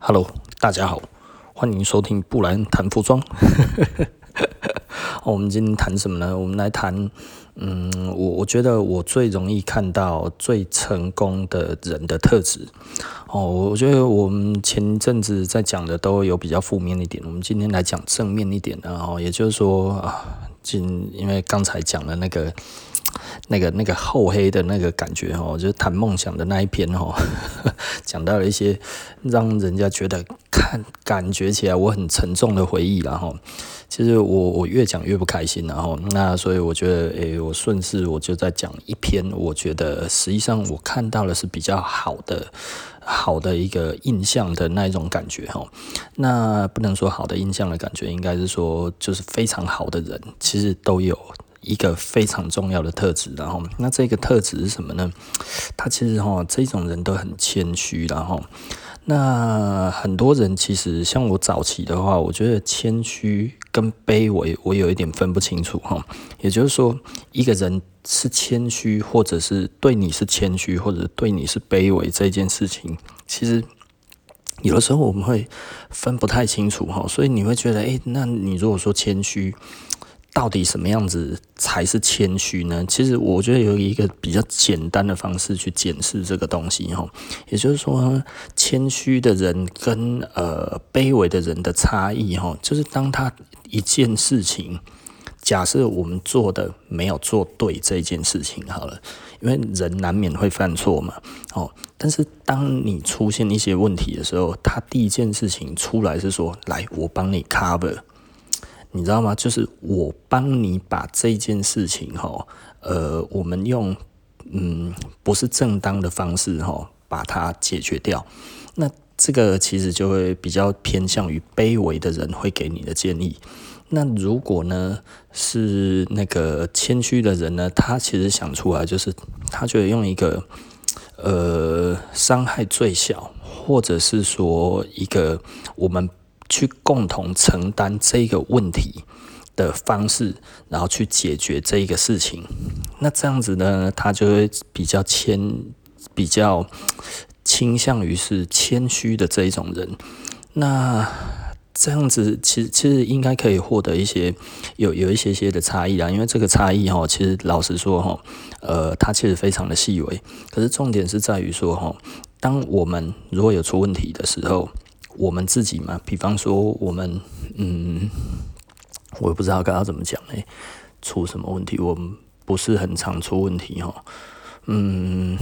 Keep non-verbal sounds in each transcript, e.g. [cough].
Hello，大家好，欢迎收听布莱恩谈服装。[laughs] 我们今天谈什么呢？我们来谈，嗯，我我觉得我最容易看到最成功的人的特质。哦，我觉得我们前一阵子在讲的都有比较负面一点，我们今天来讲正面一点的。然后也就是说啊，今因为刚才讲的那个。那个那个厚黑的那个感觉哦，就是谈梦想的那一篇哦，[laughs] 讲到了一些让人家觉得看感觉起来我很沉重的回忆，然后其实我我越讲越不开心，然后那所以我觉得诶、我顺势我就再讲一篇，我觉得实际上我看到的是比较好的好的一个印象的那一种感觉哈，那不能说好的印象的感觉，应该是说就是非常好的人其实都有。一个非常重要的特质，然后那这个特质是什么呢？他其实哈，这种人都很谦虚，然后那很多人其实像我早期的话，我觉得谦虚跟卑微，我有一点分不清楚哈。也就是说，一个人是谦虚，或者是对你是谦虚，或者对你是卑微，这件事情，其实有的时候我们会分不太清楚哈。所以你会觉得，诶，那你如果说谦虚。到底什么样子才是谦虚呢？其实我觉得有一个比较简单的方式去检视这个东西哈，也就是说，谦虚的人跟呃卑微的人的差异哈，就是当他一件事情，假设我们做的没有做对这件事情好了，因为人难免会犯错嘛，哦，但是当你出现一些问题的时候，他第一件事情出来是说，来，我帮你 cover。你知道吗？就是我帮你把这件事情哈，呃，我们用嗯不是正当的方式哈把它解决掉。那这个其实就会比较偏向于卑微的人会给你的建议。那如果呢是那个谦虚的人呢，他其实想出来就是他觉得用一个呃伤害最小，或者是说一个我们。去共同承担这个问题的方式，然后去解决这一个事情。那这样子呢，他就会比较谦，比较倾向于是谦虚的这一种人。那这样子其实其实应该可以获得一些有有一些些的差异啊，因为这个差异哈，其实老实说哈，呃，它其实非常的细微。可是重点是在于说哈，当我们如果有出问题的时候。我们自己嘛，比方说我们，嗯，我也不知道刚刚怎么讲呢，出什么问题？我们不是很常出问题哈，嗯，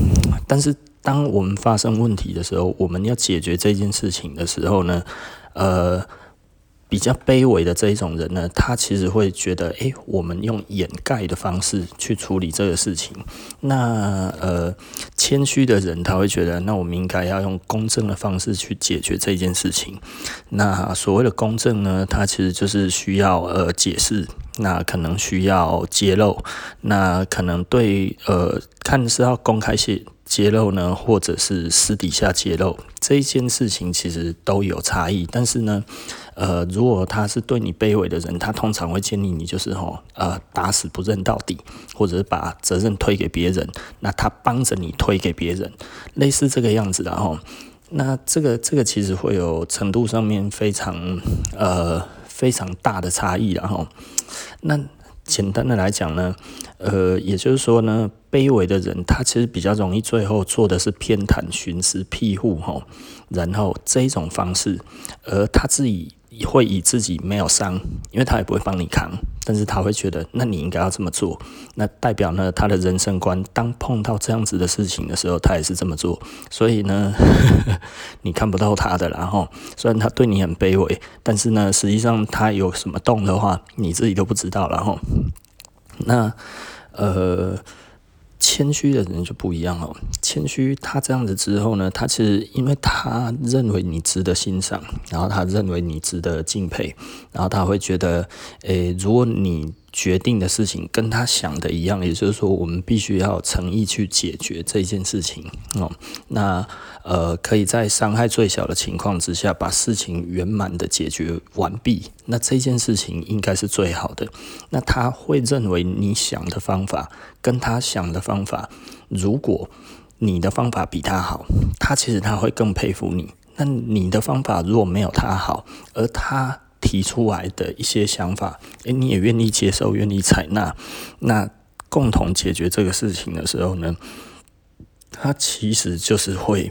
但是当我们发生问题的时候，我们要解决这件事情的时候呢，呃。比较卑微的这一种人呢，他其实会觉得，诶，我们用掩盖的方式去处理这个事情。那呃，谦虚的人他会觉得，那我们应该要用公正的方式去解决这件事情。那所谓的公正呢，它其实就是需要呃解释，那可能需要揭露，那可能对呃，看是要公开些。揭露呢，或者是私底下揭露这一件事情，其实都有差异。但是呢，呃，如果他是对你卑微的人，他通常会建议你就是吼，呃，打死不认到底，或者是把责任推给别人，那他帮着你推给别人，类似这个样子的吼。那这个这个其实会有程度上面非常呃非常大的差异，然后那。简单的来讲呢，呃，也就是说呢，卑微的人他其实比较容易最后做的是偏袒、寻私、庇护吼，然后这一种方式，而他自己会以自己没有伤，因为他也不会帮你扛，但是他会觉得那你应该要这么做，那代表呢他的人生观，当碰到这样子的事情的时候，他也是这么做，所以呢，[laughs] 你看不到他的，然后虽然他对你很卑微，但是呢，实际上他有什么动的话，你自己都不知道，然后。那，呃，谦虚的人就不一样哦。谦虚，他这样子之后呢，他其实因为他认为你值得欣赏，然后他认为你值得敬佩，然后他会觉得，诶、如果你。决定的事情跟他想的一样，也就是说，我们必须要诚意去解决这件事情哦。那呃，可以在伤害最小的情况之下，把事情圆满的解决完毕。那这件事情应该是最好的。那他会认为你想的方法跟他想的方法，如果你的方法比他好，他其实他会更佩服你。那你的方法如果没有他好，而他提出来的一些想法，诶，你也愿意接受、愿意采纳，那共同解决这个事情的时候呢，他其实就是会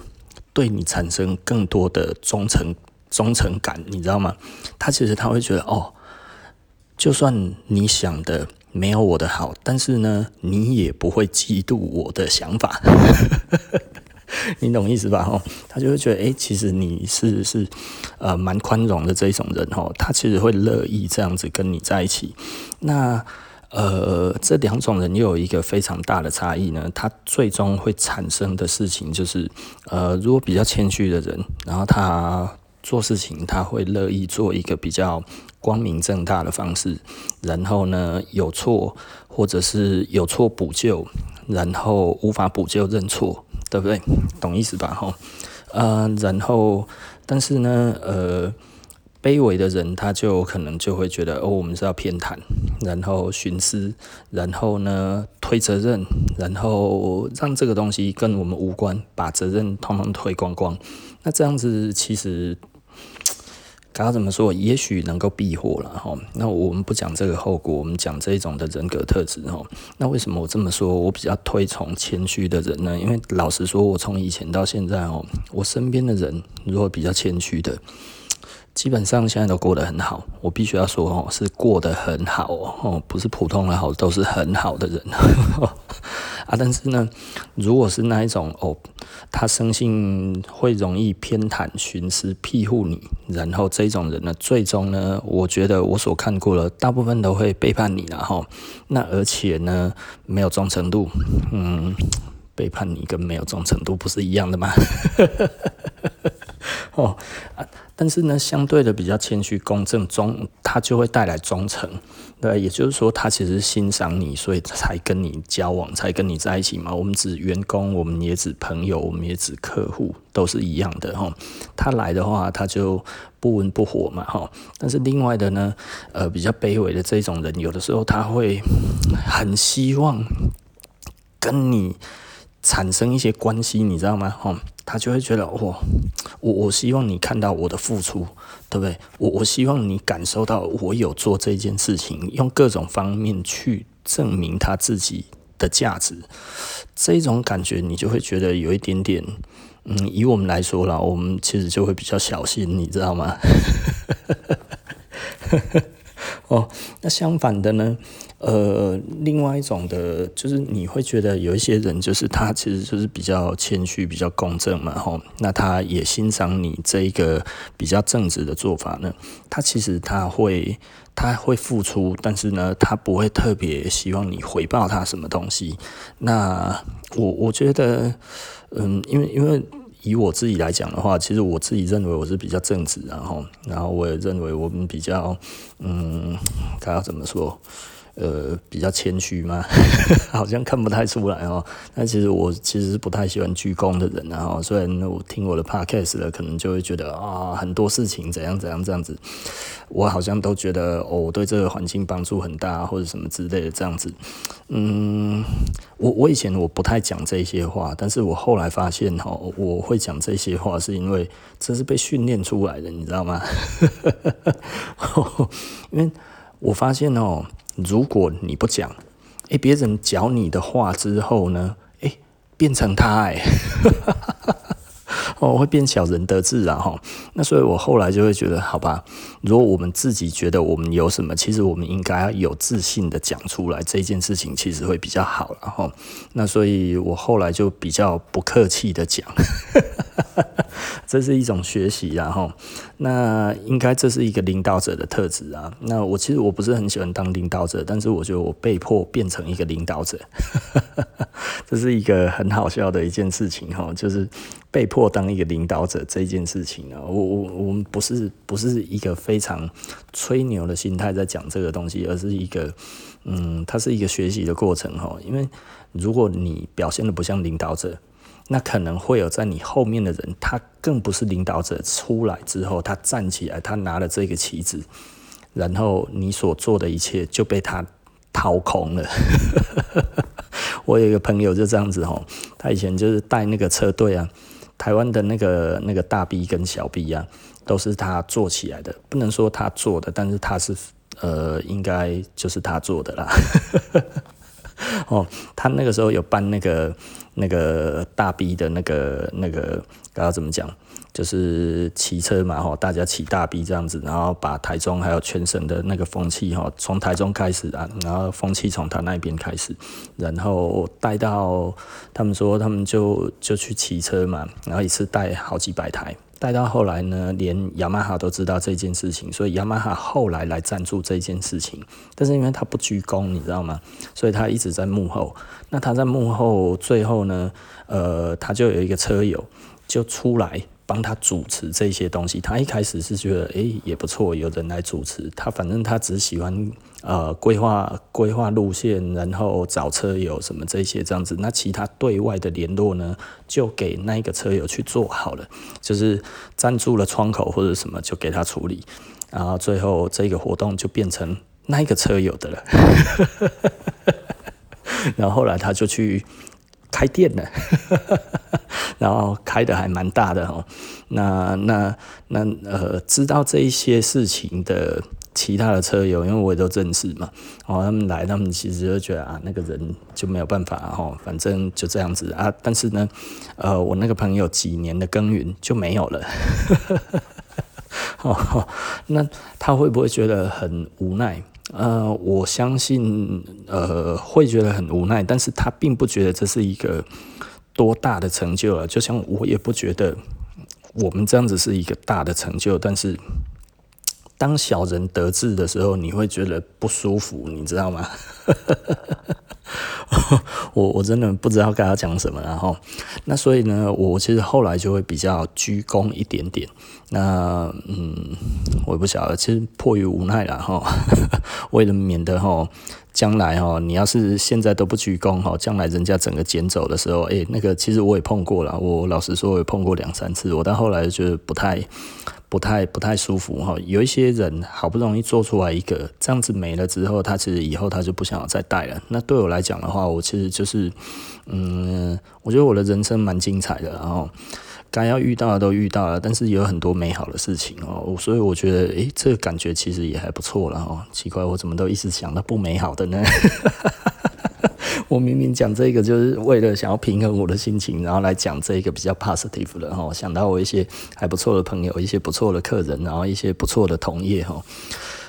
对你产生更多的忠诚、忠诚感，你知道吗？他其实他会觉得，哦，就算你想的没有我的好，但是呢，你也不会嫉妒我的想法。[laughs] 你懂意思吧？吼，他就会觉得，诶、其实你是是呃蛮宽容的这一种人，吼，他其实会乐意这样子跟你在一起。那呃，这两种人又有一个非常大的差异呢，他最终会产生的事情就是，呃，如果比较谦虚的人，然后他做事情他会乐意做一个比较光明正大的方式，然后呢，有错或者是有错补救，然后无法补救认错。对不对？懂意思吧？哈，呃，然后，但是呢，呃，卑微的人他就可能就会觉得，哦，我们是要偏袒，然后徇私，然后呢，推责任，然后让这个东西跟我们无关，把责任通通推光光。那这样子其实。刚刚怎么说？也许能够避祸了哈。那我们不讲这个后果，我们讲这一种的人格特质哈。那为什么我这么说？我比较推崇谦虚的人呢？因为老实说，我从以前到现在哦，我身边的人如果比较谦虚的。基本上现在都过得很好，我必须要说哦，是过得很好哦，不是普通的好，都是很好的人 [laughs] 啊。但是呢，如果是那一种哦，他生性会容易偏袒、徇私、庇护你，然后这种人呢，最终呢，我觉得我所看过了，大部分都会背叛你了哈。那而且呢，没有忠诚度，嗯，背叛你跟没有忠诚度不是一样的吗？[laughs] 哦啊。但是呢，相对的比较谦虚、公正、忠，他就会带来忠诚，对，也就是说，他其实欣赏你，所以才跟你交往，才跟你在一起嘛。我们指员工，我们也指朋友，我们也指客户，都是一样的哈。他来的话，他就不温不火嘛哈。但是另外的呢，呃，比较卑微的这种人，有的时候他会很希望跟你产生一些关系，你知道吗？哈。他就会觉得，我我我希望你看到我的付出，对不对？我我希望你感受到我有做这件事情，用各种方面去证明他自己的价值。这种感觉，你就会觉得有一点点，嗯，以我们来说啦，我们其实就会比较小心，你知道吗？[laughs] 哦，那相反的呢？呃，另外一种的，就是你会觉得有一些人，就是他其实就是比较谦虚、比较公正嘛，吼，那他也欣赏你这一个比较正直的做法呢。他其实他会他会付出，但是呢，他不会特别希望你回报他什么东西。那我我觉得，嗯，因为因为。以我自己来讲的话，其实我自己认为我是比较正直，然后，然后我也认为我们比较，嗯，该要怎么说？呃，比较谦虚吗？[laughs] 好像看不太出来哦。但其实我其实是不太喜欢鞠躬的人，然后虽然我听我的 podcast 了，可能就会觉得啊，很多事情怎样怎样这样子，我好像都觉得哦，我对这个环境帮助很大，或者什么之类的这样子。嗯，我我以前我不太讲这些话，但是我后来发现哦，我会讲这些话是因为这是被训练出来的，你知道吗？[laughs] 因为我发现哦。如果你不讲，诶，别人讲你的话之后呢，诶，变成他，诶，[laughs] 哦，会变小人得志啊，哈。那所以我后来就会觉得，好吧，如果我们自己觉得我们有什么，其实我们应该有自信的讲出来，这件事情其实会比较好，然后，那所以我后来就比较不客气的讲。[laughs] 这是一种学习，然后那应该这是一个领导者的特质啊。那我其实我不是很喜欢当领导者，但是我觉得我被迫变成一个领导者，[laughs] 这是一个很好笑的一件事情哈，就是被迫当一个领导者这件事情啊。我我我们不是不是一个非非常吹牛的心态在讲这个东西，而是一个嗯，它是一个学习的过程哈。因为如果你表现得不像领导者。那可能会有在你后面的人，他更不是领导者，出来之后，他站起来，他拿了这个旗子，然后你所做的一切就被他掏空了。[laughs] 我有一个朋友就这样子吼，他以前就是带那个车队啊，台湾的那个那个大 B 跟小 B 啊，都是他做起来的，不能说他做的，但是他是呃，应该就是他做的啦。哦，他那个时候有办那个那个大 B 的那个那个，该要怎么讲？就是骑车嘛，吼，大家骑大 B 这样子，然后把台中还有全省的那个风气，吼，从台中开始啊，然后风气从他那边开始，然后带到他们说他们就就去骑车嘛，然后一次带好几百台。带到后来呢，连雅马哈都知道这件事情，所以雅马哈后来来赞助这件事情。但是因为他不居功，你知道吗？所以他一直在幕后。那他在幕后最后呢，呃，他就有一个车友就出来。帮他主持这些东西，他一开始是觉得，哎、也不错，有人来主持。他反正他只喜欢，呃，规划规划路线，然后找车友什么这些这样子。那其他对外的联络呢，就给那个车友去做好了，就是赞助了窗口或者什么，就给他处理。然后最后这个活动就变成那个车友的了。[laughs] 然后后来他就去。开店了，[laughs] 然后开的还蛮大的哦。那那那呃，知道这一些事情的其他的车友，因为我也都认识嘛，哦，他们来，他们其实就觉得啊，那个人就没有办法哦，反正就这样子啊。但是呢，呃，我那个朋友几年的耕耘就没有了。[laughs] 哦，那他会不会觉得很无奈？呃，我相信，呃，会觉得很无奈，但是他并不觉得这是一个多大的成就了。就像我也不觉得我们这样子是一个大的成就，但是当小人得志的时候，你会觉得不舒服，你知道吗？[laughs] 我我真的不知道该要讲什么，然后那所以呢，我其实后来就会比较居功一点点。那嗯，我也不晓得，其实迫于无奈了哈。[laughs] 为了免得哈，将来哈，你要是现在都不居功哈，将来人家整个捡走的时候，哎，那个其实我也碰过了。我老实说，我也碰过两三次。我到后来就觉得不太。不太不太舒服哈，有一些人好不容易做出来一个这样子没了之后，他其实以后他就不想要再带了。那对我来讲的话，我其实就是，嗯，我觉得我的人生蛮精彩的，然后该要遇到的都遇到了，但是也有很多美好的事情哦，所以我觉得，诶，这个感觉其实也还不错了哦。奇怪，我怎么都一直想到不美好的呢？[laughs] [laughs] 我明明讲这个就是为了想要平衡我的心情，然后来讲这个比较 positive 的哈。想到我一些还不错的朋友，一些不错的客人，然后一些不错的同业哈。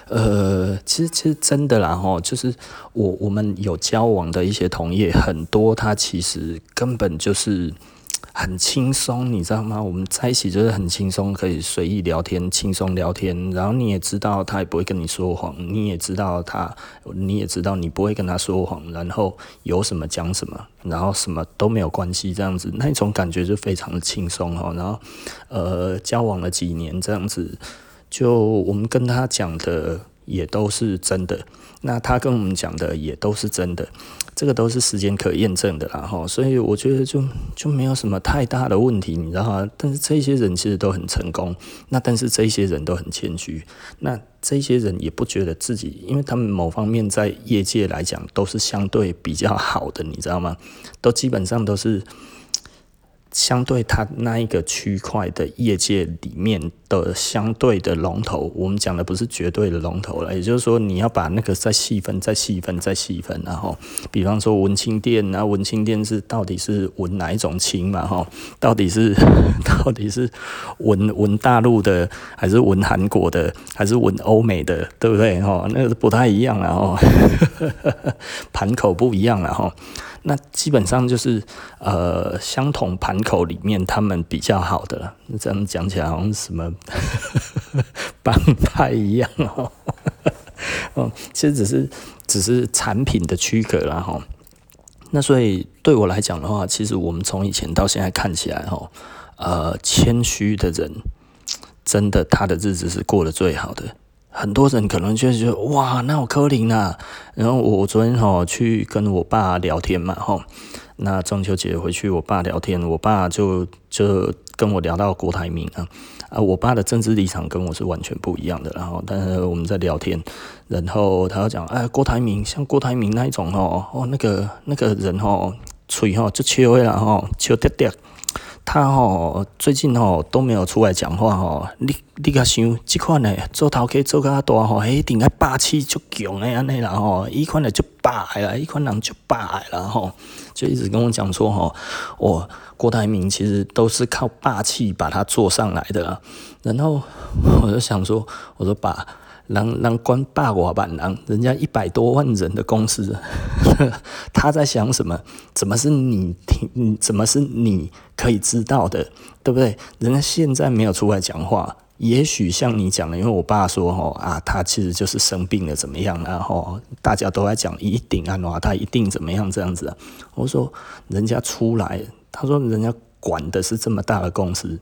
呃，其实其实真的啦哈，就是我我们有交往的一些同业，很多他其实根本就是。很轻松，你知道吗？我们在一起就是很轻松，可以随意聊天，轻松聊天。然后你也知道他也不会跟你说谎，你也知道他，你也知道你不会跟他说谎。然后有什么讲什么，然后什么都没有关系，这样子那种感觉就非常的轻松哈。然后呃，交往了几年这样子，就我们跟他讲的也都是真的，那他跟我们讲的也都是真的。这个都是时间可验证的啦，哈，所以我觉得就就没有什么太大的问题，你知道吗？但是这些人其实都很成功，那但是这些人都很谦虚，那这些人也不觉得自己，因为他们某方面在业界来讲都是相对比较好的，你知道吗？都基本上都是。相对它那一个区块的业界里面的相对的龙头，我们讲的不是绝对的龙头了，也就是说你要把那个再细分、再细分、再细分，然后比方说文青店，那文青店是到底是文哪一种青嘛？哈，到底是 [laughs] 到底是文文大陆的，还是文韩国的，还是文欧美的，对不对？哈，那个不太一样了哈，[laughs] 盘口不一样了哈。那基本上就是，呃，相同盘口里面，他们比较好的了。这样讲起来好像什么 [laughs] 帮派一样哦。[laughs] 哦，其实只是只是产品的区隔了哈。那所以对我来讲的话，其实我们从以前到现在看起来哈，呃，谦虚的人，真的他的日子是过得最好的。很多人可能就觉得哇，那我柯林啊，然后我昨天哈去跟我爸聊天嘛哈，那中秋节回去我爸聊天，我爸就就跟我聊到郭台铭啊。啊，我爸的政治立场跟我是完全不一样的，然后但是我们在聊天，然后他要讲哎，郭台铭像郭台铭那一种哦哦那个那个人哦，嘴吼就切了哈，切掉掉。他吼最近吼都没有出来讲话吼，你你甲想这款呢做头家做较大吼，一定爱霸气足强诶安尼啦吼，伊款呢就霸啦，伊款人就霸啦吼，就一直跟我讲说吼，我郭台铭其实都是靠霸气把他做上来的啦，然后我就想说，我说把。让让关霸我版人，人家一百多万人的公司，[laughs] 他在想什么？怎么是你听？你怎么是你可以知道的？对不对？人家现在没有出来讲话，也许像你讲的，因为我爸说吼啊，他其实就是生病了，怎么样？然后大家都在讲一定啊，他一定怎么样这样子？我说人家出来，他说人家管的是这么大的公司，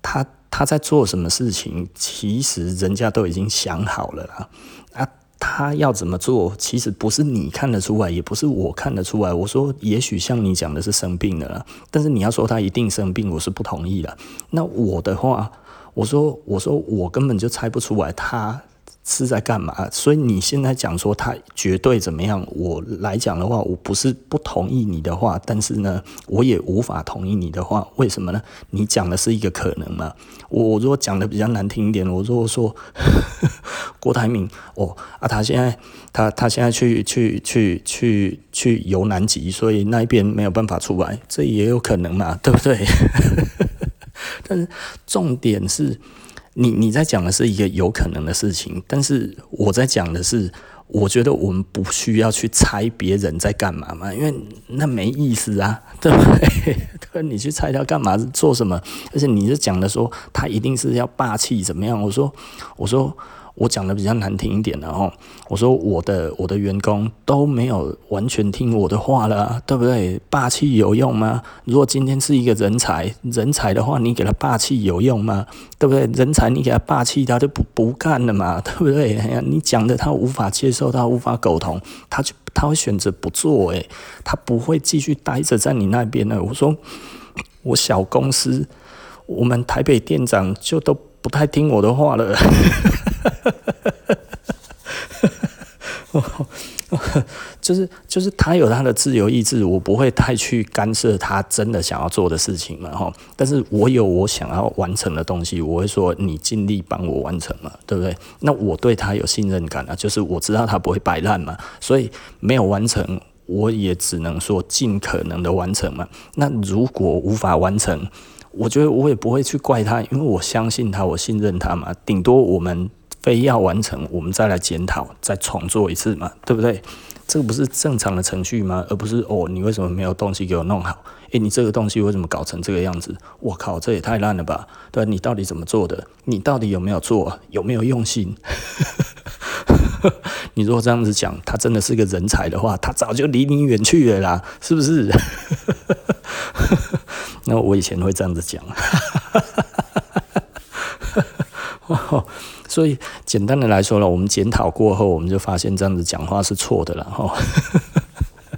他。他在做什么事情？其实人家都已经想好了啦。啊，他要怎么做？其实不是你看得出来，也不是我看得出来。我说，也许像你讲的是生病了，但是你要说他一定生病，我是不同意的。那我的话，我说，我说我根本就猜不出来他。是在干嘛？所以你现在讲说他绝对怎么样？我来讲的话，我不是不同意你的话，但是呢，我也无法同意你的话。为什么呢？你讲的是一个可能嘛？我如果讲的比较难听一点，我如果说 [laughs] 郭台铭哦啊，他现在他他现在去去去去去游南极，所以那一边没有办法出来，这也有可能嘛？对不对？[laughs] 但是重点是。你你在讲的是一个有可能的事情，但是我在讲的是，我觉得我们不需要去猜别人在干嘛嘛，因为那没意思啊，[laughs] 对不对？[laughs] 对，你去猜他干嘛做什么？而且你是讲的说他一定是要霸气怎么样？我说，我说。我讲的比较难听一点的哦，我说我的我的员工都没有完全听我的话了，对不对？霸气有用吗？如果今天是一个人才，人才的话，你给他霸气有用吗？对不对？人才你给他霸气，他就不不干了嘛，对不对？哎呀，你讲的他无法接受，他无法苟同，他就他会选择不做，诶，他不会继续待着在你那边呢。我说我小公司，我们台北店长就都不太听我的话了。[laughs] 就是就是他有他的自由意志，我不会太去干涉他真的想要做的事情嘛哈。但是我有我想要完成的东西，我会说你尽力帮我完成嘛，对不对？那我对他有信任感啊，就是我知道他不会摆烂嘛，所以没有完成，我也只能说尽可能的完成嘛。那如果无法完成，我觉得我也不会去怪他，因为我相信他，我信任他嘛。顶多我们非要完成，我们再来检讨，再重做一次嘛，对不对？这个不是正常的程序吗？而不是哦，你为什么没有东西给我弄好？诶，你这个东西为什么搞成这个样子？我靠，这也太烂了吧？对，你到底怎么做的？你到底有没有做？有没有用心？[laughs] 你如果这样子讲，他真的是个人才的话，他早就离你远去了啦，是不是？[laughs] 那我以前会这样子讲，[laughs] 所以简单的来说呢，我们检讨过后，我们就发现这样子讲话是错的了哈。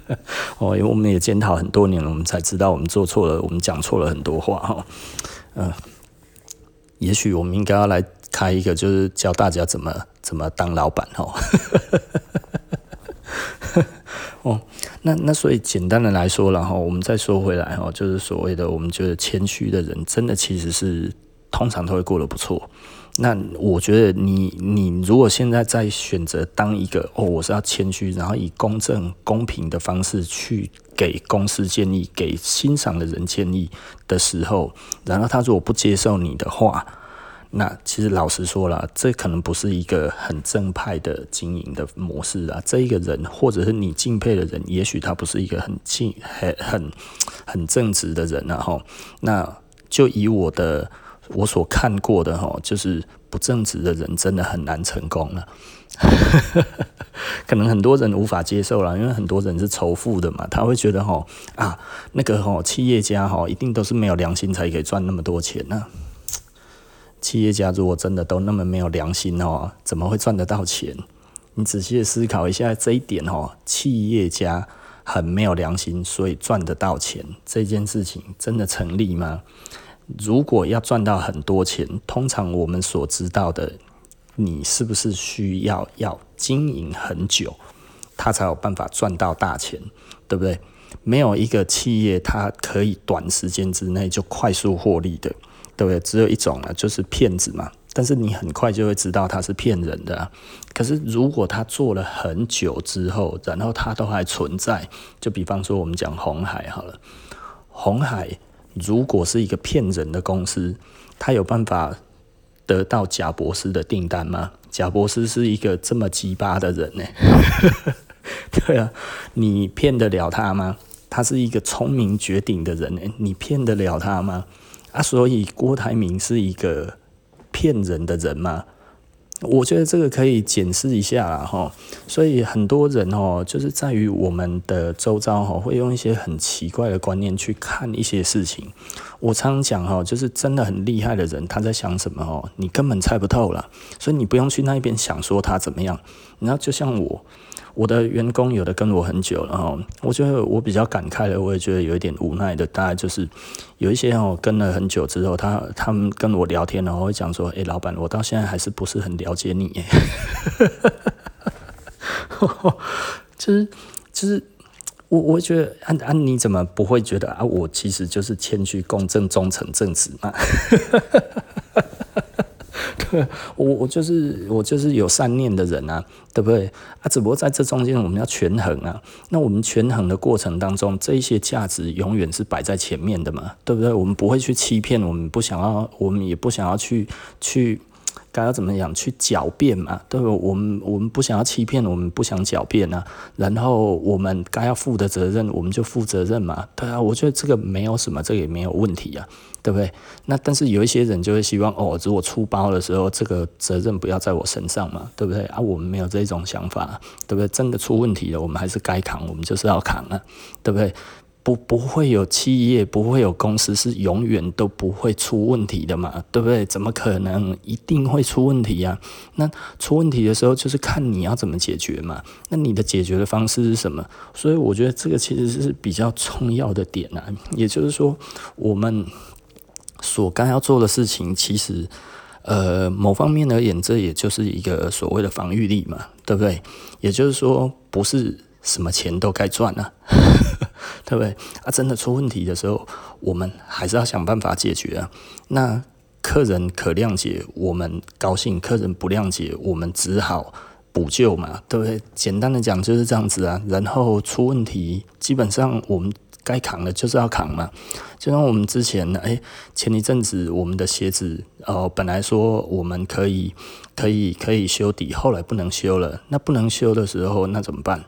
[laughs] 哦，因为我们也检讨很多年了，我们才知道我们做错了，我们讲错了很多话哈。嗯，也许我们应该要来开一个，就是教大家怎么怎么当老板哈。哦，[laughs] 那那所以简单的来说，然后我们再说回来哈，就是所谓的我们觉得谦虚的人，真的其实是通常都会过得不错。那我觉得你你如果现在在选择当一个哦，我是要谦虚，然后以公正公平的方式去给公司建议，给欣赏的人建议的时候，然后他如果不接受你的话。那其实老实说了，这可能不是一个很正派的经营的模式啊。这一个人，或者是你敬佩的人，也许他不是一个很敬、很很很正直的人啊。哈，那就以我的我所看过的哈，就是不正直的人真的很难成功了。[laughs] 可能很多人无法接受了，因为很多人是仇富的嘛，他会觉得哈啊，那个哈企业家哈一定都是没有良心才可以赚那么多钱呢。企业家如果真的都那么没有良心哦，怎么会赚得到钱？你仔细的思考一下这一点哦，企业家很没有良心，所以赚得到钱这件事情真的成立吗？如果要赚到很多钱，通常我们所知道的，你是不是需要要经营很久，他才有办法赚到大钱，对不对？没有一个企业它可以短时间之内就快速获利的，对不对？只有一种了，就是骗子嘛。但是你很快就会知道他是骗人的。可是如果他做了很久之后，然后他都还存在，就比方说我们讲红海好了，红海如果是一个骗人的公司，他有办法得到贾博士的订单吗？贾博士是一个这么鸡巴的人呢？[laughs] 对啊，你骗得了他吗？他是一个聪明绝顶的人呢，你骗得了他吗？啊，所以郭台铭是一个。骗人的人吗？我觉得这个可以检视一下啦哈。所以很多人哦，就是在于我们的周遭哈，会用一些很奇怪的观念去看一些事情。我常常讲哈，就是真的很厉害的人，他在想什么哦，你根本猜不透了。所以你不用去那边想说他怎么样。然后就像我。我的员工有的跟我很久了哈，我觉得我比较感慨的，我也觉得有一点无奈的，大概就是有一些哦跟了很久之后，他他们跟我聊天，然后会讲说，哎，老板，我到现在还是不是很了解你耶，[laughs] 就是就是我我觉得安安你怎么不会觉得啊，我其实就是谦虚、公正、忠诚、正直嘛。[laughs] [laughs] 对，我我就是我就是有善念的人啊，对不对啊？只不过在这中间我们要权衡啊。那我们权衡的过程当中，这一些价值永远是摆在前面的嘛，对不对？我们不会去欺骗，我们不想要，我们也不想要去去。该要怎么样去狡辩嘛？对不？我们我们不想要欺骗，我们不想狡辩啊。然后我们该要负的责任，我们就负责任嘛。对啊，我觉得这个没有什么，这个也没有问题啊，对不对？那但是有一些人就会希望，哦，如果出包的时候，这个责任不要在我身上嘛，对不对？啊，我们没有这种想法，对不对？真的出问题了，我们还是该扛，我们就是要扛啊，对不对？不，不会有企业，不会有公司是永远都不会出问题的嘛，对不对？怎么可能一定会出问题呀？那出问题的时候，就是看你要怎么解决嘛。那你的解决的方式是什么？所以我觉得这个其实是比较重要的点啊。也就是说，我们所该要做的事情，其实呃，某方面而言，这也就是一个所谓的防御力嘛，对不对？也就是说，不是。什么钱都该赚啊，[laughs] 对不对？啊，真的出问题的时候，我们还是要想办法解决啊。那客人可谅解，我们高兴；客人不谅解，我们只好补救嘛，对不对？简单的讲就是这样子啊。然后出问题，基本上我们该扛的就是要扛嘛。就像我们之前，诶，前一阵子我们的鞋子，哦，本来说我们可以、可以、可以修底，后来不能修了。那不能修的时候，那怎么办？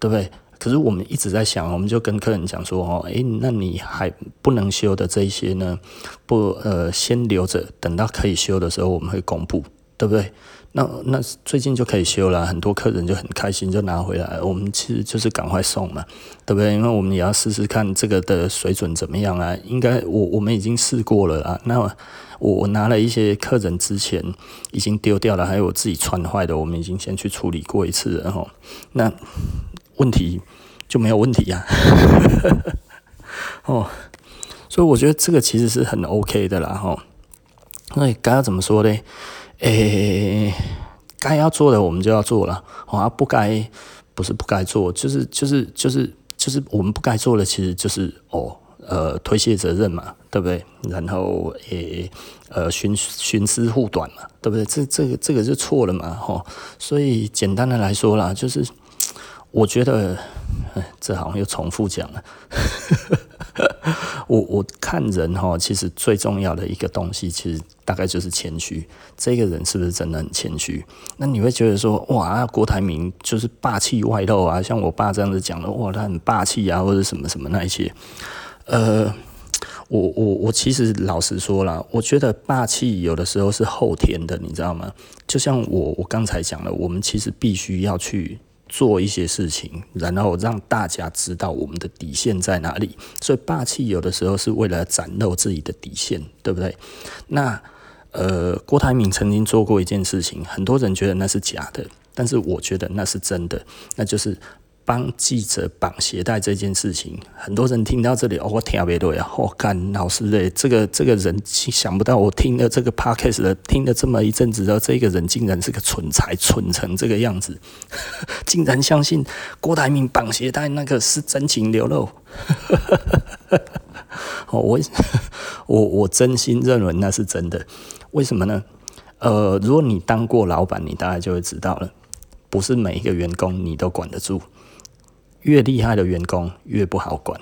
对不对？可是我们一直在想，我们就跟客人讲说，哦，诶，那你还不能修的这一些呢，不，呃，先留着，等到可以修的时候，我们会公布，对不对？那那最近就可以修了，很多客人就很开心，就拿回来。我们其实就是赶快送嘛，对不对？因为我们也要试试看这个的水准怎么样啊。应该我我们已经试过了啊。那我我拿了一些客人之前已经丢掉了，还有我自己穿坏的，我们已经先去处理过一次了哈。那问题就没有问题呀、啊，哦，所以我觉得这个其实是很 OK 的啦，哈。那该要怎么说呢？诶、该要做的我们就要做了，啊，不该不是不该做，就是就是就是就是我们不该做的，其实就是哦，呃，推卸责任嘛，对不对？然后诶、呃，徇徇私护短嘛，对不对？这这个这个是错了嘛，吼。所以简单的来说啦，就是。我觉得，这好像又重复讲了。[laughs] 我我看人哈，其实最重要的一个东西，其实大概就是谦虚。这个人是不是真的很谦虚？那你会觉得说，哇，郭台铭就是霸气外露啊，像我爸这样子讲的，哇，他很霸气啊，或者什么什么那一些。呃，我我我其实老实说啦，我觉得霸气有的时候是后天的，你知道吗？就像我我刚才讲了，我们其实必须要去。做一些事情，然后让大家知道我们的底线在哪里。所以霸气有的时候是为了展露自己的底线，对不对？那呃，郭台铭曾经做过一件事情，很多人觉得那是假的，但是我觉得那是真的，那就是。帮记者绑鞋带这件事情，很多人听到这里，哦，我听不对啊！我、哦、干老师嘞，这个这个人想不到，我听了这个 podcast 的，听了这么一阵子，然后这个人竟然是个蠢材，蠢成这个样子。[laughs] 竟然相信郭台铭绑鞋带那个是真情流露。[laughs] 哦，我我我真心认为那是真的。为什么呢？呃，如果你当过老板，你大概就会知道了，不是每一个员工你都管得住，越厉害的员工越不好管。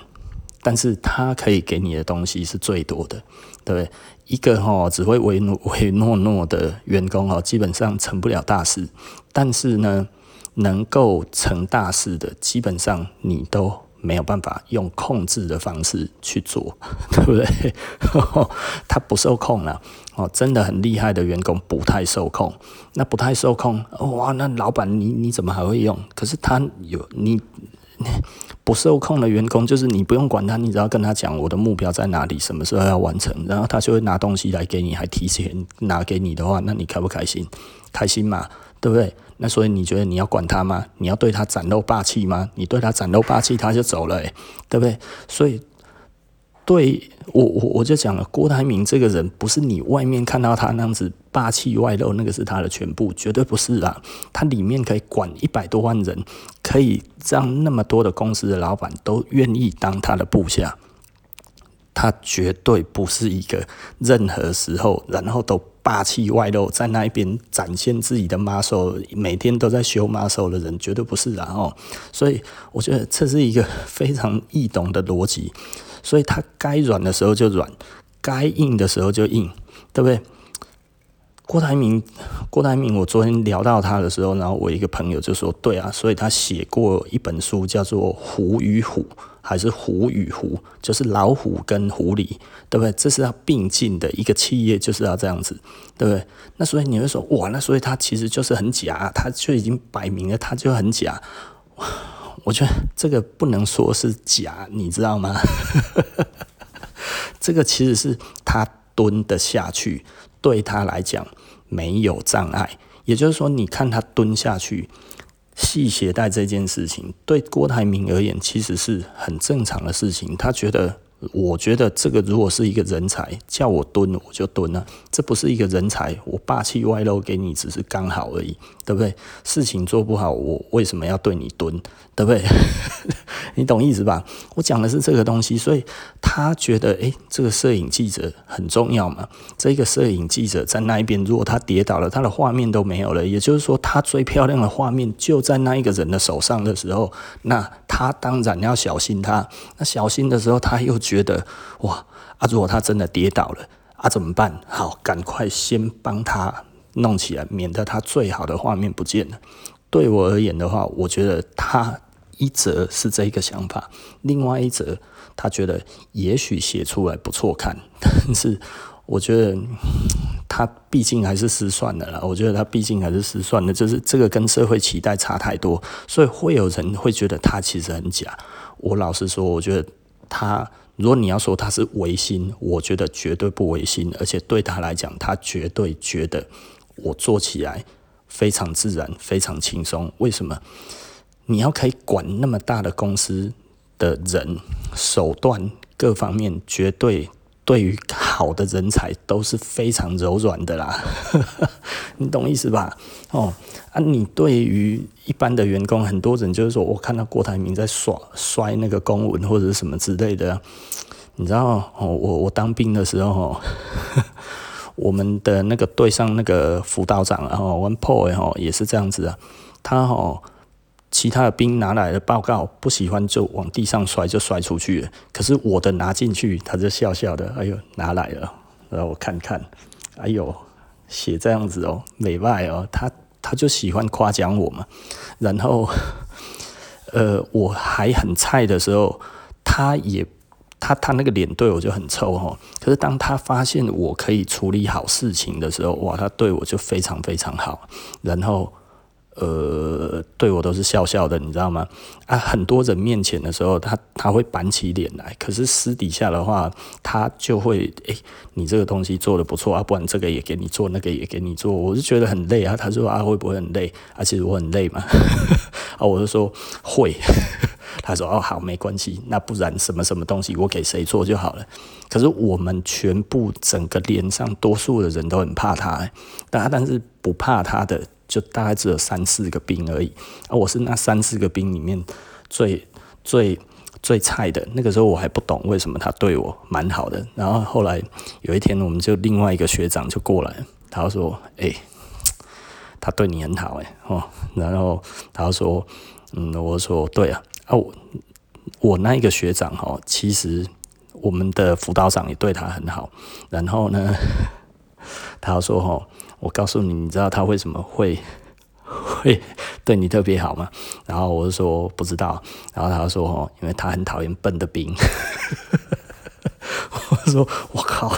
但是他可以给你的东西是最多的，对不对？一个哈只会唯 [laughs] 唯诺诺的员工哦，基本上成不了大事。但是呢，能够成大事的，基本上你都没有办法用控制的方式去做，[laughs] 对不对？[laughs] 他不受控了哦，真的很厉害的员工不太受控。那不太受控，哇，那老板你你怎么还会用？可是他有你。[laughs] 不受控的员工，就是你不用管他，你只要跟他讲我的目标在哪里，什么时候要完成，然后他就会拿东西来给你，还提前拿给你的话，那你开不开心？开心嘛，对不对？那所以你觉得你要管他吗？你要对他展露霸气吗？你对他展露霸气，他就走了，对不对？所以。对我我我就讲了，郭台铭这个人不是你外面看到他那样子霸气外露，那个是他的全部，绝对不是啊！他里面可以管一百多万人，可以让那么多的公司的老板都愿意当他的部下。他绝对不是一个任何时候然后都霸气外露，在那一边展现自己的 muscle，每天都在修 muscle 的人，绝对不是啊！哦，所以我觉得这是一个非常易懂的逻辑。所以他该软的时候就软，该硬的时候就硬，对不对？郭台铭，郭台铭，我昨天聊到他的时候，然后我一个朋友就说：“对啊，所以他写过一本书，叫做《虎与虎》，还是《虎与狐》，就是老虎跟狐狸，对不对？这是要并进的一个企业，就是要这样子，对不对？那所以你会说，哇，那所以他其实就是很假，他就已经摆明了，他就很假。”我觉得这个不能说是假，你知道吗？[laughs] 这个其实是他蹲得下去，对他来讲没有障碍。也就是说，你看他蹲下去系鞋带这件事情，对郭台铭而言其实是很正常的事情。他觉得。我觉得这个如果是一个人才，叫我蹲我就蹲了。这不是一个人才，我霸气外露给你只是刚好而已，对不对？事情做不好，我为什么要对你蹲，对不对？[laughs] 你懂意思吧？我讲的是这个东西，所以他觉得，诶，这个摄影记者很重要嘛。这个摄影记者在那一边，如果他跌倒了，他的画面都没有了。也就是说，他最漂亮的画面就在那一个人的手上的时候，那他当然要小心他。那小心的时候，他又觉觉得，哇，啊，如果他真的跌倒了，啊，怎么办？好，赶快先帮他弄起来，免得他最好的画面不见了。对我而言的话，我觉得他。一则是这一个想法，另外一则他觉得也许写出来不错看，但是我觉得他毕竟还是失算的啦。我觉得他毕竟还是失算的，就是这个跟社会期待差太多，所以会有人会觉得他其实很假。我老实说，我觉得他，如果你要说他是违心，我觉得绝对不违心，而且对他来讲，他绝对觉得我做起来非常自然，非常轻松。为什么？你要可以管那么大的公司的人，手段各方面，绝对对于好的人才都是非常柔软的啦，[laughs] 你懂意思吧？哦，啊，你对于一般的员工，很多人就是说，我看到郭台铭在耍摔那个公文或者什么之类的，你知道？哦，我我当兵的时候，[laughs] 我们的那个队上那个辅导长，然后 one point 也是这样子啊，他哦。其他的兵拿来的报告不喜欢就往地上摔，就摔出去了。可是我的拿进去，他就笑笑的，哎呦，拿来了，然后我看看，哎呦，写这样子哦，美外哦，他他就喜欢夸奖我嘛。然后，[laughs] 呃，我还很菜的时候，他也他他那个脸对我就很臭哈。可是当他发现我可以处理好事情的时候，哇，他对我就非常非常好。然后。呃，对我都是笑笑的，你知道吗？啊，很多人面前的时候，他他会板起脸来，可是私底下的话，他就会，诶，你这个东西做得不错啊，不然这个也给你做，那个也给你做，我就觉得很累啊。他说啊，会不会很累？啊，其实我很累嘛。[laughs] 啊，我就说会。[laughs] 他说哦，好，没关系，那不然什么什么东西我给谁做就好了。可是我们全部整个连上多数的人都很怕他，但但是不怕他的。就大概只有三四个兵而已。啊，我是那三四个兵里面最最最菜的。那个时候我还不懂为什么他对我蛮好的。然后后来有一天，我们就另外一个学长就过来，他说：“哎、他对你很好，哎哦。”然后他说：“嗯，我说对啊，啊我那一个学长哈，其实。”我们的辅导长也对他很好，然后呢，[laughs] 他说：“哦，我告诉你，你知道他为什么会 [laughs] 会对你特别好吗？”然后我就说：“不知道。”然后他说：“哦，因为他很讨厌笨的兵。[laughs] ”我说：“我靠！”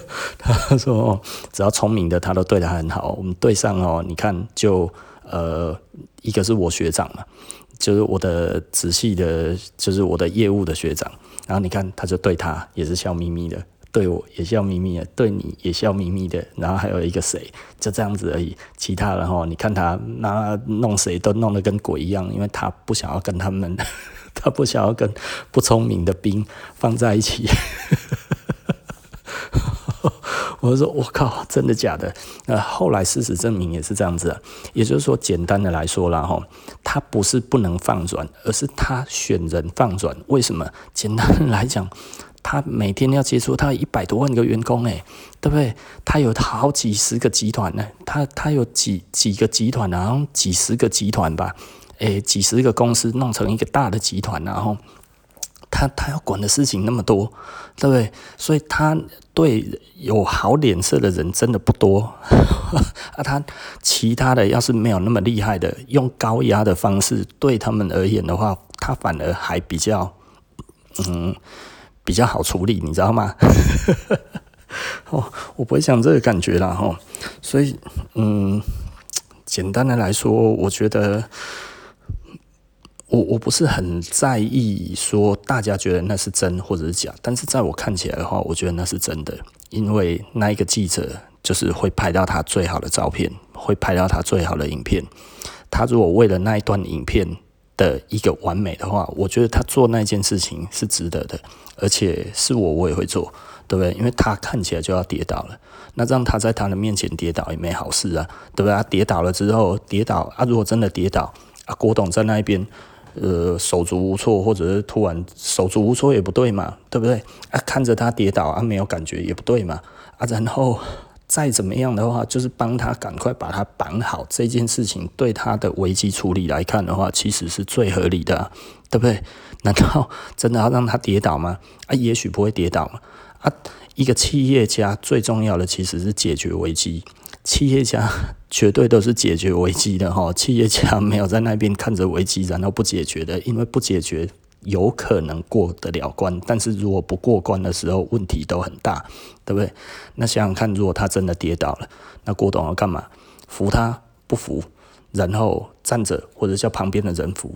[laughs] 他说：“哦，只要聪明的，他都对他很好。我们队上哦，你看，就呃，一个是我学长嘛，就是我的直系的，就是我的业务的学长。”然后你看，他就对他也是笑眯眯的，对我也笑眯眯的，对你也笑眯眯的。然后还有一个谁，就这样子而已。其他人哈，你看他那弄谁都弄得跟鬼一样，因为他不想要跟他们，[laughs] 他不想要跟不聪明的兵放在一起。[laughs] 我就说，我靠，真的假的？那后来事实证明也是这样子啊。也就是说，简单的来说啦，哈，他不是不能放转，而是他选人放转。为什么？简单的来讲，他每天要接触他一百多万个员工，诶，对不对？他有好几十个集团呢，他他有几几个集团，然后几十个集团吧，诶，几十个公司弄成一个大的集团，然后。他他要管的事情那么多，对不对？所以他对有好脸色的人真的不多 [laughs] 啊。他其他的要是没有那么厉害的，用高压的方式对他们而言的话，他反而还比较嗯比较好处理，你知道吗？[laughs] 哦，我不会讲这个感觉啦哈。所以嗯，简单的来说，我觉得。我我不是很在意说大家觉得那是真或者是假，但是在我看起来的话，我觉得那是真的，因为那一个记者就是会拍到他最好的照片，会拍到他最好的影片。他如果为了那一段影片的一个完美的话，我觉得他做那件事情是值得的，而且是我我也会做，对不对？因为他看起来就要跌倒了，那让他在他的面前跌倒也没好事啊，对不对？他跌倒了之后跌倒啊，如果真的跌倒啊，郭董在那一边。呃，手足无措，或者是突然手足无措也不对嘛，对不对？啊，看着他跌倒啊，没有感觉也不对嘛，啊，然后再怎么样的话，就是帮他赶快把他绑好，这件事情对他的危机处理来看的话，其实是最合理的，对不对？难道真的要让他跌倒吗？啊，也许不会跌倒嘛。啊，一个企业家最重要的其实是解决危机。企业家绝对都是解决危机的哈，企业家没有在那边看着危机然后不解决的，因为不解决有可能过得了关，但是如果不过关的时候，问题都很大，对不对？那想想看，如果他真的跌倒了，那郭董要干嘛？扶他不扶，然后站着或者叫旁边的人扶，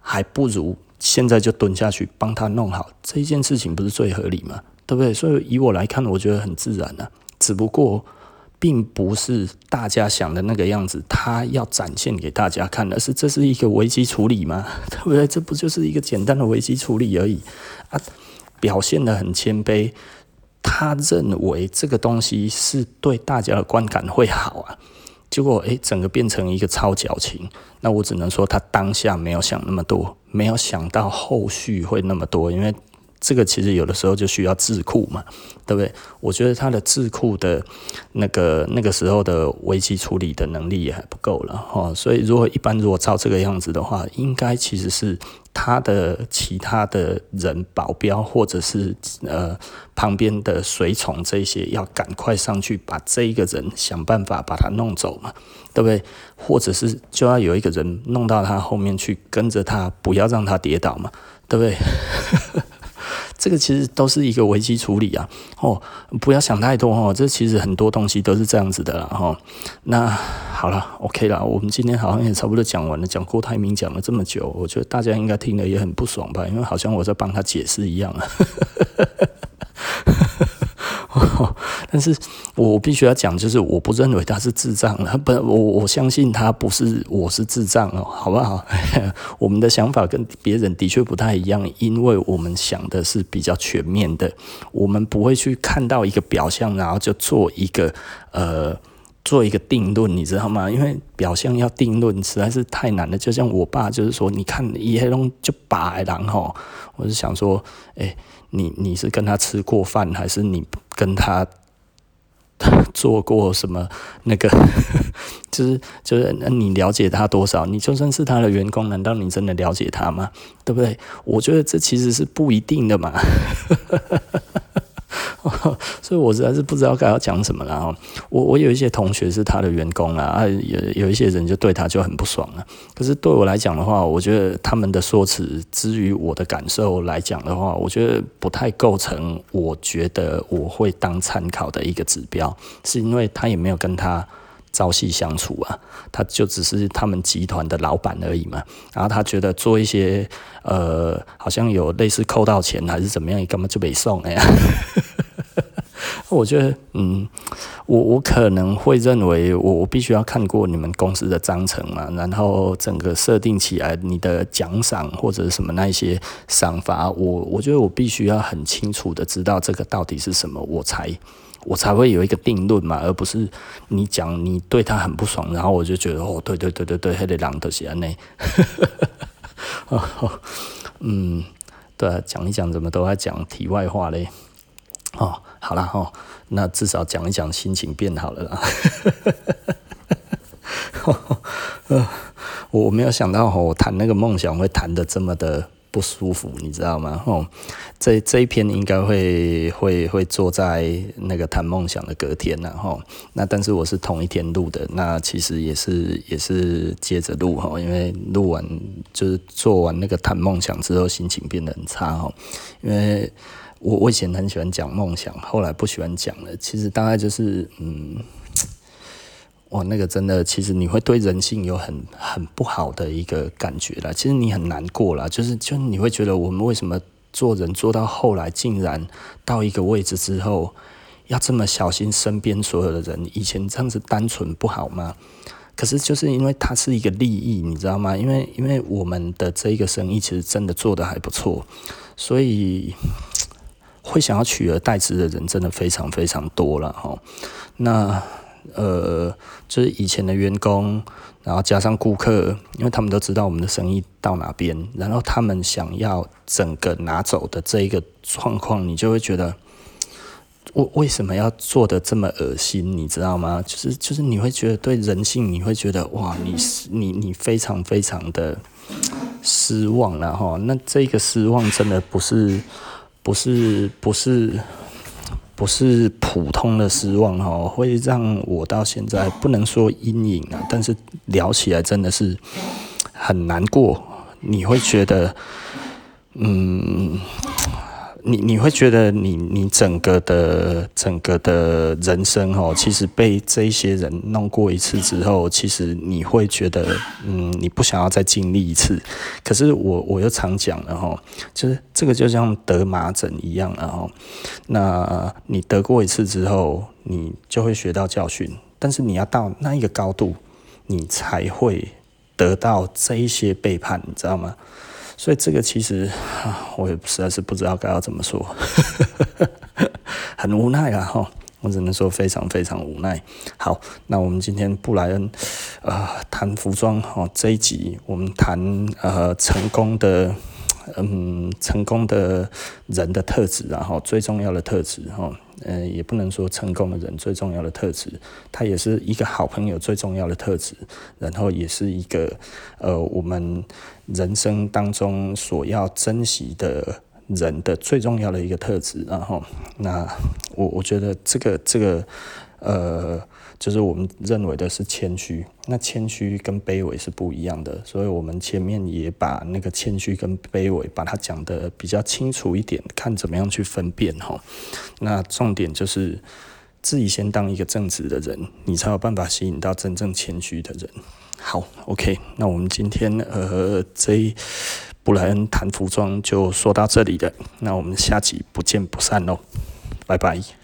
还不如现在就蹲下去帮他弄好这一件事情，不是最合理吗？对不对？所以以我来看，我觉得很自然啊，只不过。并不是大家想的那个样子，他要展现给大家看的是，这是一个危机处理吗？[laughs] 对不对？这不就是一个简单的危机处理而已啊？表现得很谦卑，他认为这个东西是对大家的观感会好啊，结果诶，整个变成一个超矫情。那我只能说，他当下没有想那么多，没有想到后续会那么多，因为。这个其实有的时候就需要智库嘛，对不对？我觉得他的智库的那个那个时候的危机处理的能力也还不够了哈，所以如果一般如果照这个样子的话，应该其实是他的其他的人保镖或者是呃旁边的随从这些要赶快上去把这一个人想办法把他弄走嘛，对不对？或者是就要有一个人弄到他后面去跟着他，不要让他跌倒嘛，对不对？这个其实都是一个危机处理啊，哦，不要想太多哦，这其实很多东西都是这样子的啦，哈。那好了，OK 了，我们今天好像也差不多讲完了，讲郭台铭讲了这么久，我觉得大家应该听得也很不爽吧，因为好像我在帮他解释一样啊。[laughs] 但是我必须要讲，就是我不认为他是智障了，不，我我相信他不是，我是智障哦，好不好？[laughs] 我们的想法跟别人的确不太一样，因为我们想的是比较全面的，我们不会去看到一个表象，然后就做一个呃做一个定论，你知道吗？因为表象要定论实在是太难了。就像我爸就是说，你看一黑龙就白狼吼，我是想说，哎、你你是跟他吃过饭，还是你跟他？[laughs] 做过什么？那个就是就是，那你了解他多少？你就算是他的员工，难道你真的了解他吗？对不对？我觉得这其实是不一定的嘛。[laughs] 所以我实在是不知道该要讲什么了。我我有一些同学是他的员工啊，有有一些人就对他就很不爽了。可是对我来讲的话，我觉得他们的说辞，之于我的感受来讲的话，我觉得不太构成，我觉得我会当参考的一个指标，是因为他也没有跟他朝夕相处啊，他就只是他们集团的老板而已嘛。然后他觉得做一些呃，好像有类似扣到钱还是怎么样，你干嘛就没送哎呀？我觉得，嗯，我我可能会认为我，我必须要看过你们公司的章程嘛，然后整个设定起来你的奖赏或者什么那一些赏罚，我我觉得我必须要很清楚的知道这个到底是什么，我才我才会有一个定论嘛，而不是你讲你对他很不爽，然后我就觉得哦，对对对对对，还得让得起来呢，嗯，对啊，讲一讲怎么都在讲题外话嘞。哦，好了哈、哦，那至少讲一讲，心情变好了啦。[laughs] 我没有想到我谈那个梦想会谈得这么的不舒服，你知道吗？哦，这这一篇应该会会会坐在那个谈梦想的隔天然后那但是我是同一天录的，那其实也是也是接着录哈，因为录完就是做完那个谈梦想之后，心情变得很差哈，因为。我我以前很喜欢讲梦想，后来不喜欢讲了。其实大概就是，嗯，哇，那个真的，其实你会对人性有很很不好的一个感觉啦。其实你很难过啦，就是就你会觉得我们为什么做人做到后来，竟然到一个位置之后，要这么小心身边所有的人？以前这样子单纯不好吗？可是就是因为它是一个利益，你知道吗？因为因为我们的这一个生意其实真的做得还不错，所以。会想要取而代之的人真的非常非常多了哈。那呃，就是以前的员工，然后加上顾客，因为他们都知道我们的生意到哪边，然后他们想要整个拿走的这一个状况，你就会觉得，我为什么要做的这么恶心？你知道吗？就是就是你会觉得对人性，你会觉得哇，你你你非常非常的失望了哈。那这个失望真的不是。不是不是不是普通的失望哦，会让我到现在不能说阴影啊，但是聊起来真的是很难过。你会觉得，嗯。你你会觉得你你整个的整个的人生哦，其实被这一些人弄过一次之后，其实你会觉得，嗯，你不想要再经历一次。可是我我又常讲了哈，就是这个就像得麻疹一样，然后那你得过一次之后，你就会学到教训。但是你要到那一个高度，你才会得到这一些背叛，你知道吗？所以这个其实，[sighs] 我也实在是不知道该要怎么说，[laughs] 很无奈啊！哈，我只能说非常非常无奈。好，那我们今天布莱恩，呃，谈服装哈这一集，我们谈呃成功的。嗯，成功的人的特质，然后最重要的特质，哈，呃，也不能说成功的人最重要的特质，他也是一个好朋友最重要的特质，然后也是一个呃，我们人生当中所要珍惜的人的最重要的一个特质，然后，那我我觉得这个这个，呃。就是我们认为的是谦虚，那谦虚跟卑微是不一样的，所以我们前面也把那个谦虚跟卑微把它讲得比较清楚一点，看怎么样去分辨哈。那重点就是自己先当一个正直的人，你才有办法吸引到真正谦虚的人。好，OK，那我们今天呃这一布莱恩谈服装就说到这里了，那我们下集不见不散喽，拜拜。